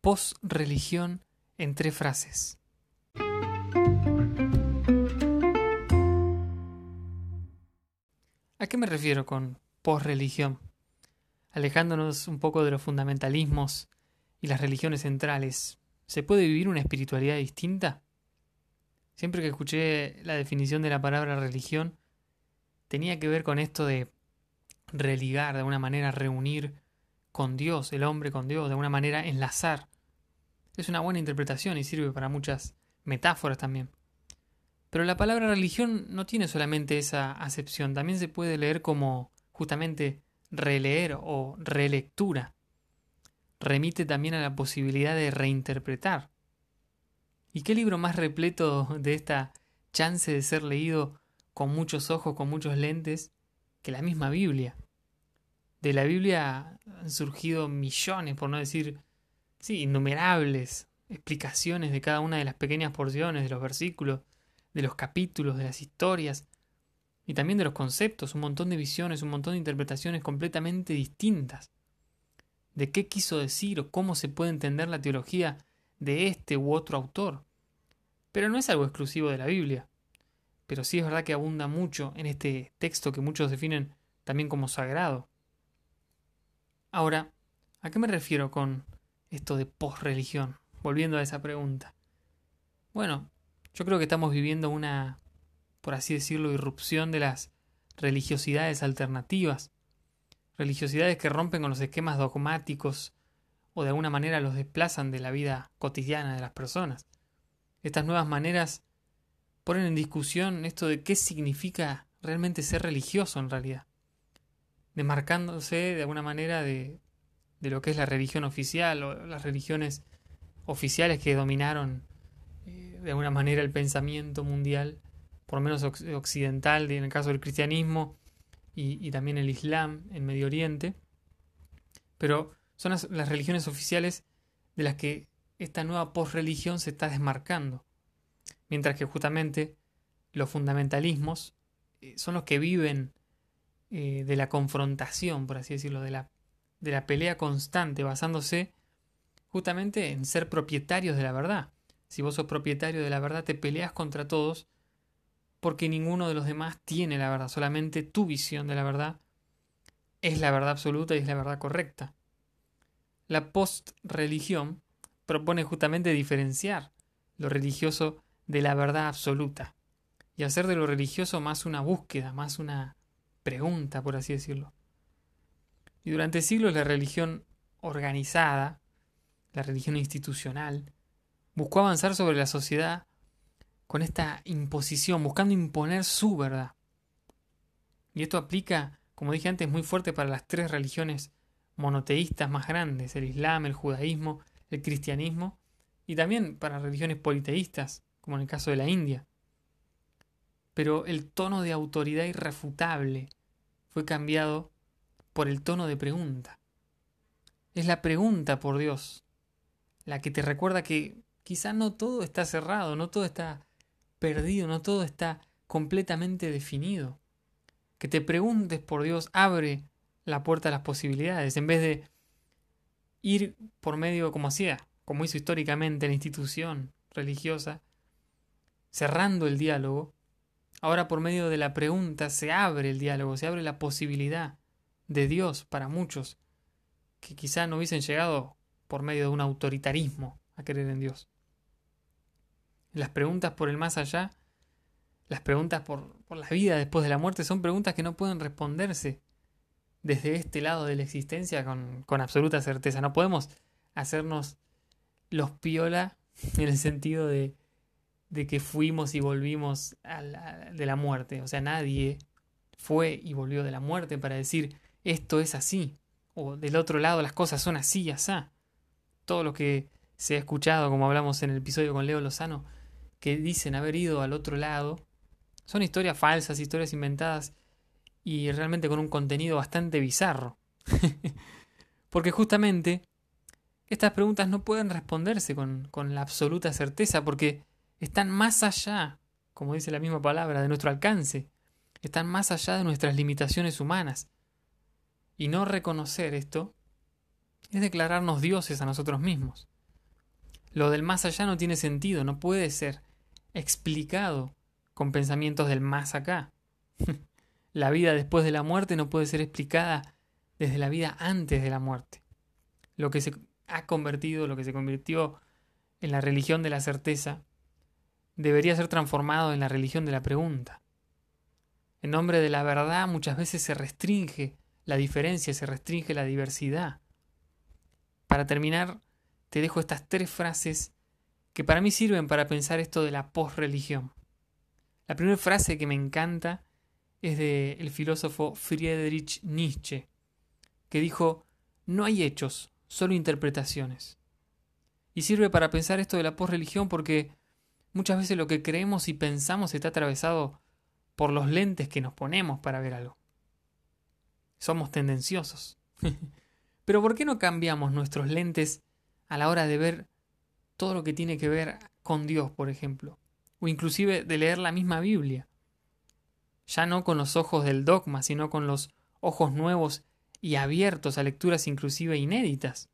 post-religión en tres frases. ¿A qué me refiero con post-religión? Alejándonos un poco de los fundamentalismos y las religiones centrales, ¿se puede vivir una espiritualidad distinta? Siempre que escuché la definición de la palabra religión, tenía que ver con esto de religar, de alguna manera reunir con Dios, el hombre con Dios, de alguna manera enlazar. Es una buena interpretación y sirve para muchas metáforas también. Pero la palabra religión no tiene solamente esa acepción, también se puede leer como justamente releer o relectura. Remite también a la posibilidad de reinterpretar. ¿Y qué libro más repleto de esta chance de ser leído con muchos ojos, con muchos lentes, que la misma Biblia? De la Biblia han surgido millones, por no decir, sí, innumerables explicaciones de cada una de las pequeñas porciones de los versículos, de los capítulos, de las historias, y también de los conceptos, un montón de visiones, un montón de interpretaciones completamente distintas de qué quiso decir o cómo se puede entender la teología de este u otro autor. Pero no es algo exclusivo de la Biblia. Pero sí es verdad que abunda mucho en este texto que muchos definen también como sagrado. Ahora, ¿a qué me refiero con esto de posreligión? Volviendo a esa pregunta. Bueno, yo creo que estamos viviendo una, por así decirlo, irrupción de las religiosidades alternativas. Religiosidades que rompen con los esquemas dogmáticos o de alguna manera los desplazan de la vida cotidiana de las personas. Estas nuevas maneras ponen en discusión esto de qué significa realmente ser religioso en realidad, demarcándose de alguna manera de, de lo que es la religión oficial o las religiones oficiales que dominaron de alguna manera el pensamiento mundial, por lo menos occidental, en el caso del cristianismo y, también el islam en Medio Oriente. Pero son las, religiones oficiales de las que esta nueva posreligión se está desmarcando. Mientras que justamente los fundamentalismos eh, son los que viven eh, de la confrontación, por así decirlo, de la, de la pelea constante, basándose justamente en ser propietarios de la verdad. Si vos sos propietario de la verdad, te peleas contra todos porque ninguno de los demás tiene la verdad, solamente tu visión de la verdad es la verdad absoluta y es la verdad correcta. La post-religión propone justamente diferenciar lo religioso de la verdad absoluta y hacer de lo religioso más una búsqueda, más una pregunta, por así decirlo. Y durante siglos la religión organizada, la religión institucional, buscó avanzar sobre la sociedad con esta imposición, buscando imponer su verdad. Y esto aplica, como dije antes, muy fuerte para las tres religiones monoteístas más grandes, el Islam, el judaísmo, el cristianismo, y también para religiones politeístas, como en el caso de la India. Pero el tono de autoridad irrefutable fue cambiado por el tono de pregunta. Es la pregunta por Dios la que te recuerda que quizá no todo está cerrado, no todo está perdido, no todo está completamente definido. Que te preguntes por Dios abre la puerta a las posibilidades, en vez de ir por medio como hacía, como hizo históricamente la institución religiosa, cerrando el diálogo, ahora por medio de la pregunta se abre el diálogo, se abre la posibilidad de Dios para muchos que quizá no hubiesen llegado por medio de un autoritarismo a creer en Dios. Las preguntas por el más allá, las preguntas por, la vida después de la muerte, son preguntas que no pueden responderse desde este lado de la existencia con, absoluta certeza. No podemos hacernos los piola en el sentido de, de que fuimos y volvimos de la muerte. O sea, nadie fue y volvió de la muerte para decir esto es así. O del otro lado las cosas son así y así. Todo lo que se ha escuchado, como hablamos en el episodio con Leo Lozano, que dicen haber ido al otro lado, son historias falsas, historias inventadas y realmente con un contenido bastante bizarro. porque justamente estas preguntas no pueden responderse con, con la absoluta certeza porque están más allá, como dice la misma palabra, de nuestro alcance, están más allá de nuestras limitaciones humanas. Y no reconocer esto es declararnos dioses a nosotros mismos. Lo del más allá no tiene sentido, no puede ser explicado con pensamientos del más acá. la vida después de la muerte no puede ser explicada desde la vida antes de la muerte. Lo que se ha convertido, lo que se convirtió en la religión de la certeza, debería ser transformado en la religión de la pregunta. En nombre de la verdad muchas veces se restringe la diferencia, se restringe la diversidad. Para terminar, te dejo estas tres frases que para mí sirven para pensar esto de la posreligión. La primera frase que me encanta es del el filósofo Friedrich Nietzsche, que dijo, no hay hechos, solo interpretaciones. Y sirve para pensar esto de la posreligión porque muchas veces lo que creemos y pensamos está atravesado por los lentes que nos ponemos para ver algo. Somos tendenciosos. Pero ¿por qué no cambiamos nuestros lentes a la hora de ver todo lo que tiene que ver con Dios, por ejemplo? O inclusive de leer la misma Biblia. Ya no con los ojos del dogma, sino con los ojos nuevos y abiertos a lecturas inclusive inéditas.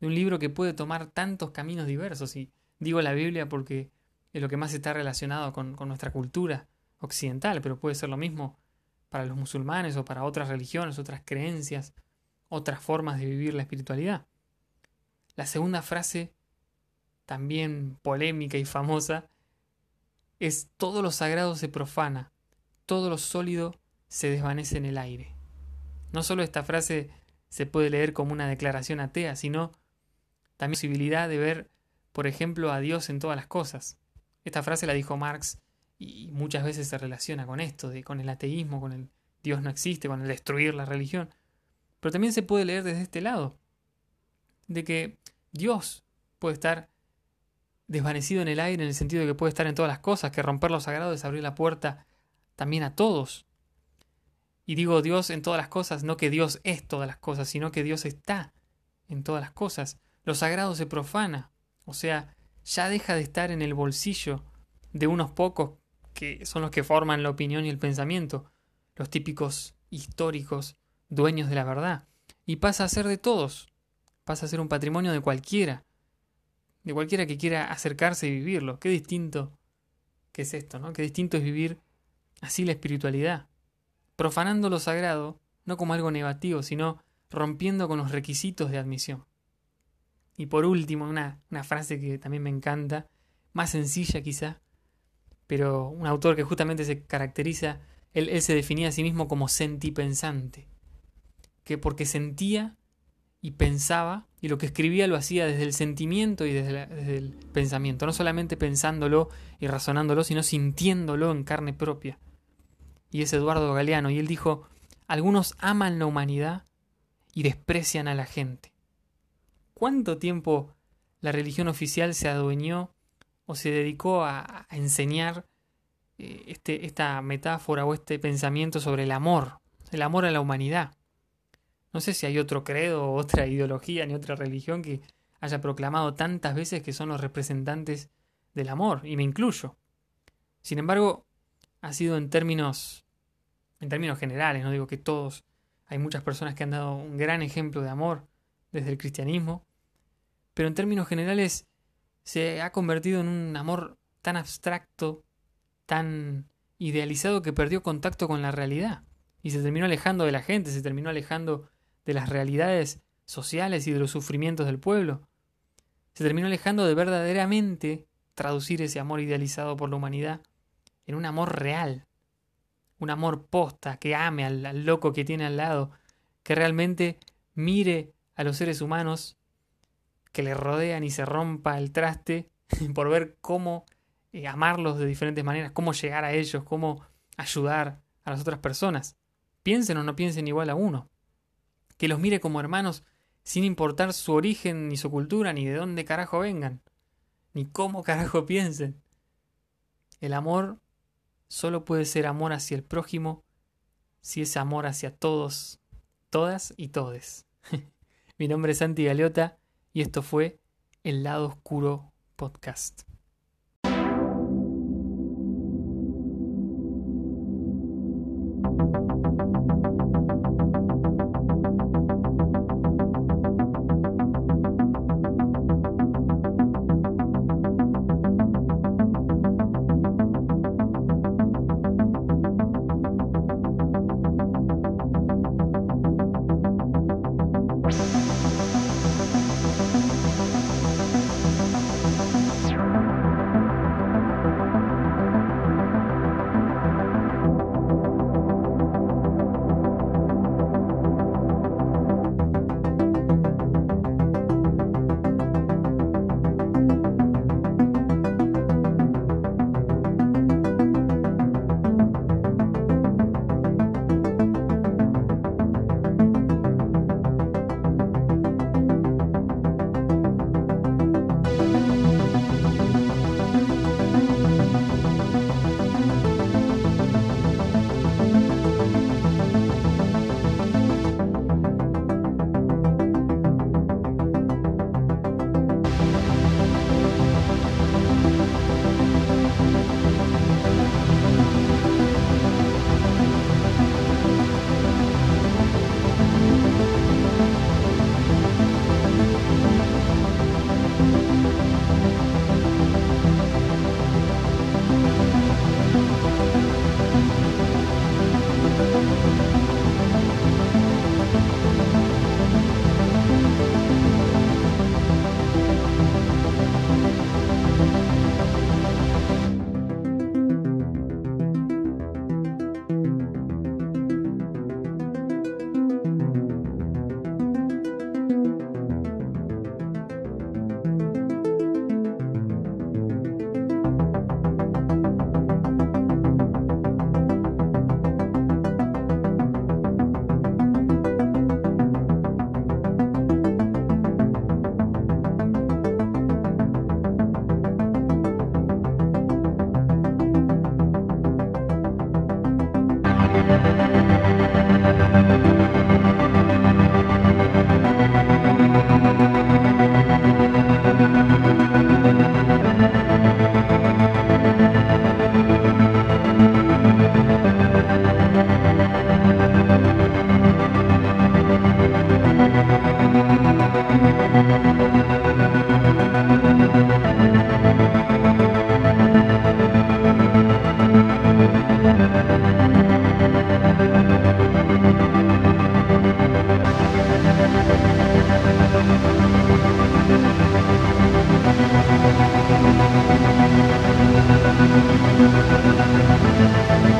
De un libro que puede tomar tantos caminos diversos. Y digo la Biblia porque es lo que más está relacionado con, nuestra cultura occidental, pero puede ser lo mismo para los musulmanes o para otras religiones, otras creencias, otras formas de vivir la espiritualidad. La segunda frase, también polémica y famosa, es todo lo sagrado se profana, todo lo sólido se desvanece en el aire. No solo esta frase se puede leer como una declaración atea, sino también la posibilidad de ver, por ejemplo, a Dios en todas las cosas. Esta frase la dijo Marx y muchas veces se relaciona con esto, de, con el ateísmo, con el Dios no existe, con el destruir la religión. Pero también se puede leer desde este lado, de que Dios puede estar desvanecido en el aire en el sentido de que puede estar en todas las cosas, que romper lo sagrado es abrir la puerta también a todos. Y digo Dios en todas las cosas, no que Dios es todas las cosas, sino que Dios está en todas las cosas. Lo sagrado se profana, o sea, ya deja de estar en el bolsillo de unos pocos que son los que forman la opinión y el pensamiento, los típicos históricos dueños de la verdad, y pasa a ser de todos, pasa a ser un patrimonio de cualquiera, de cualquiera que quiera acercarse y vivirlo. Qué distinto que es esto, ¿no? Qué distinto es vivir así la espiritualidad, profanando lo sagrado, no como algo negativo, sino rompiendo con los requisitos de admisión. Y por último, una, una frase que también me encanta, más sencilla quizá, pero un autor que justamente se caracteriza, él, se definía a sí mismo como sentipensante, que porque sentía y pensaba, y lo que escribía lo hacía desde el sentimiento y desde, desde el pensamiento, no solamente pensándolo y razonándolo, sino sintiéndolo en carne propia. Y es Eduardo Galeano, y él dijo, algunos aman la humanidad y desprecian a la gente. ¿Cuánto tiempo la religión oficial se adueñó o se dedicó a, enseñar eh, este, esta metáfora o este pensamiento sobre el amor, el amor a la humanidad. No sé si hay otro credo otra ideología ni otra religión que haya proclamado tantas veces que son los representantes del amor, y me incluyo. Sin embargo, ha sido en términos en términos generales, no digo que todos, hay muchas personas que han dado un gran ejemplo de amor desde el cristianismo, pero en términos generales se ha convertido en un amor tan abstracto, tan idealizado que perdió contacto con la realidad y se terminó alejando de la gente, se terminó alejando de las realidades sociales y de los sufrimientos del pueblo. Se terminó alejando de verdaderamente traducir ese amor idealizado por la humanidad en un amor real, un amor posta, que ame al, al loco que tiene al lado, que realmente mire a los seres humanos que le rodean y se rompa el traste por ver cómo eh, amarlos de diferentes maneras, cómo llegar a ellos, cómo ayudar a las otras personas. Piensen o no piensen igual a uno. Que los mire como hermanos sin importar su origen, ni su cultura, ni de dónde carajo vengan, ni cómo carajo piensen. El amor solo puede ser amor hacia el prójimo si es amor hacia todos, todas y todes. Mi nombre es Santi Galeota y esto fue El lado oscuro podcast. Thank you.